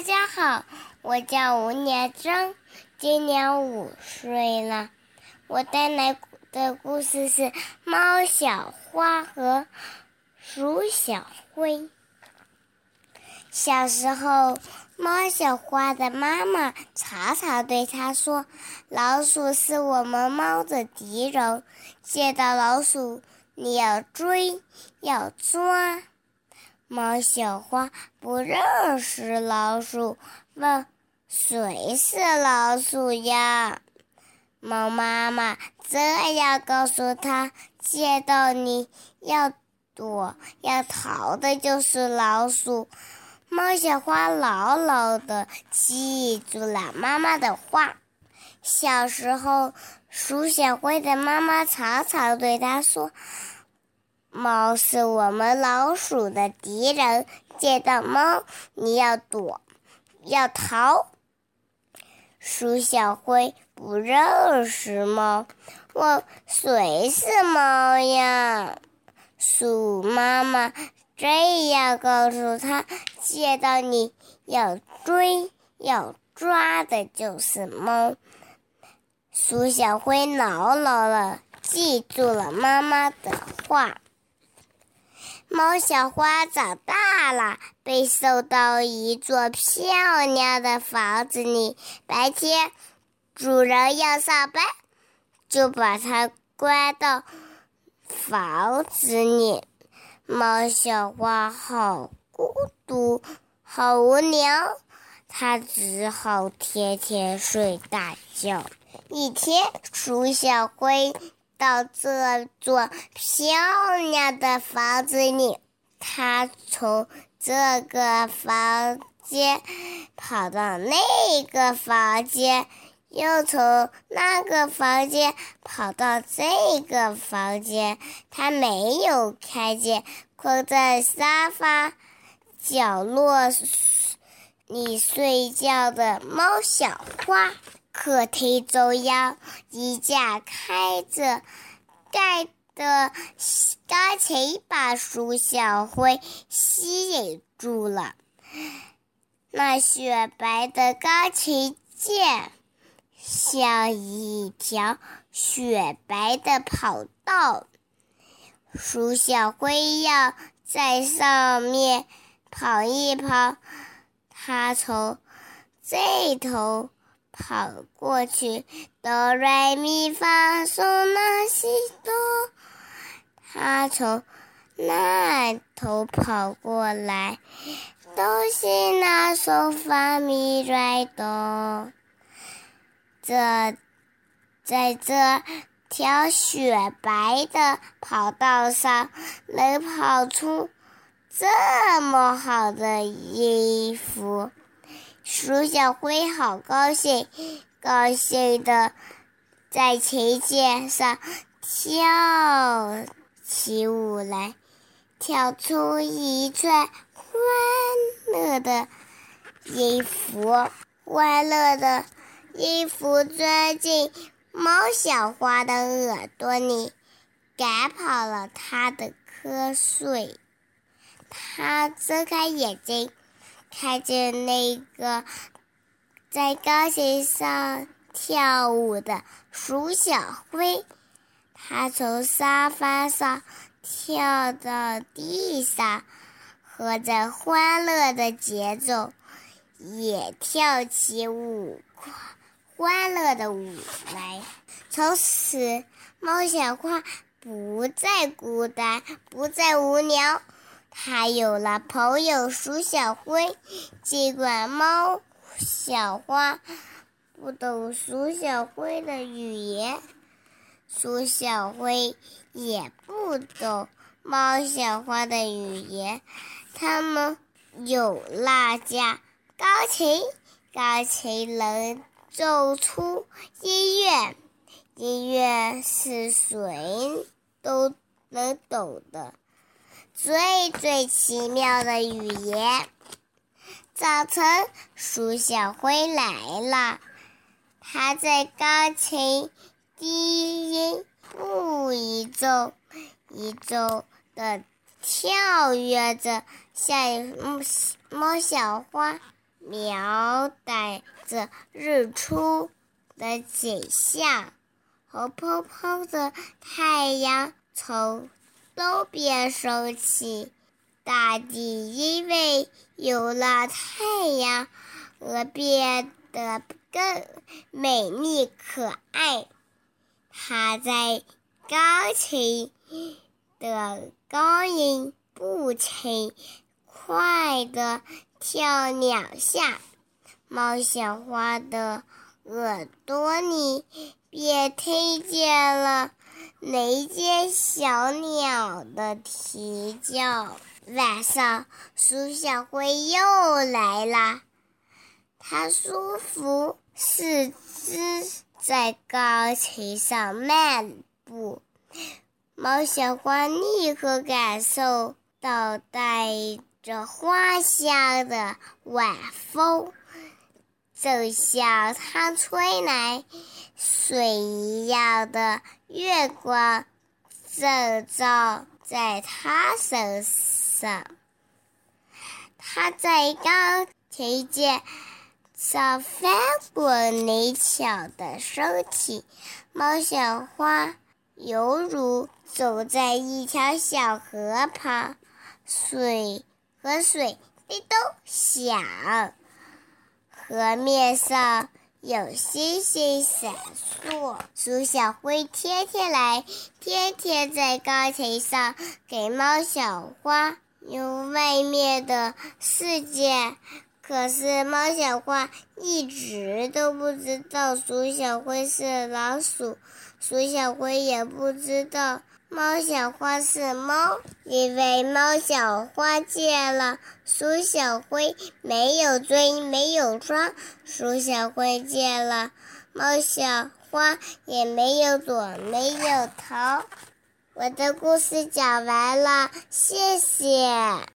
大家好，我叫吴念真，今年五岁了。我带来的故事是《猫小花和鼠小灰》。小时候，猫小花的妈妈常常对它说：“老鼠是我们猫的敌人，见到老鼠你要追，要抓。”猫小花不认识老鼠，问：“谁是老鼠呀？”猫妈妈这样告诉他：“见到你要躲，要逃的就是老鼠。”猫小花牢牢地记住了妈妈的话。小时候，鼠小灰的妈妈常常对它说。猫是我们老鼠的敌人，见到猫你要躲，要逃。鼠小灰不认识猫，问谁是猫呀？鼠妈妈这样告诉他：见到你要追，要抓的就是猫。鼠小灰牢牢的记住了妈妈的话。猫小花长大了，被送到一座漂亮的房子里。白天，主人要上班，就把它关到房子里。猫小花好孤独，好无聊，它只好天天睡大觉。一天，鼠小灰。到这座漂亮的房子里，他从这个房间跑到那个房间，又从那个房间跑到这个房间。他没有看见困在沙发角落里睡觉的猫小花。客厅中央，一架开着盖的钢琴把鼠小灰吸引住了。那雪白的钢琴键像一条雪白的跑道，鼠小灰要在上面跑一跑。它从这头。跑过去，哆来咪发嗦拉西哆。他从那头跑过来，哆西拉嗦发咪来哆。这在这条雪白的跑道上，能跑出这么好的衣服。鼠小灰好高兴，高兴的在琴键上跳起舞来，跳出一串欢乐的音符。欢乐的音符钻进猫小花的耳朵里，赶跑了它的瞌睡。它睁开眼睛。看见那个在钢琴上跳舞的鼠小灰，它从沙发上跳到地上，和着欢乐的节奏，也跳起舞欢乐的舞来。从此，猫小花不再孤单，不再无聊。他有了朋友鼠小灰，尽管猫小花不懂鼠小灰的语言，鼠小灰也不懂猫小花的语言。他们有那架钢琴，钢琴能奏出音乐，音乐是谁都能懂的。最最奇妙的语言。早晨，鼠小灰来了，它在钢琴低音部一奏一奏的跳跃着，像猫小花描带着日出的景象，红泡泡的太阳从都变生气，大地因为有了太阳而变得更美丽可爱。它在钢琴的高音不轻快地跳两下，猫小花的耳朵里便听见了雷间小鸟的啼叫。晚上，苏小灰又来了，它舒服四肢。在钢琴上漫步，猫小花立刻感受到带着花香的晚风，正向它吹来。水一样的月光正照在他身上，它在钢琴键。上翻滚灵巧的身体，猫小花犹如走在一条小河旁，水和水滴咚响，河面上有星星闪烁。鼠小灰天天来，天天在钢琴上给猫小花用外面的世界。可是猫小花一直都不知道鼠小灰是老鼠，鼠小灰也不知道猫小花是猫，因为猫小花见了鼠小灰没有追，没有抓；鼠小灰见了猫小花也没有躲，没有逃。我的故事讲完了，谢谢。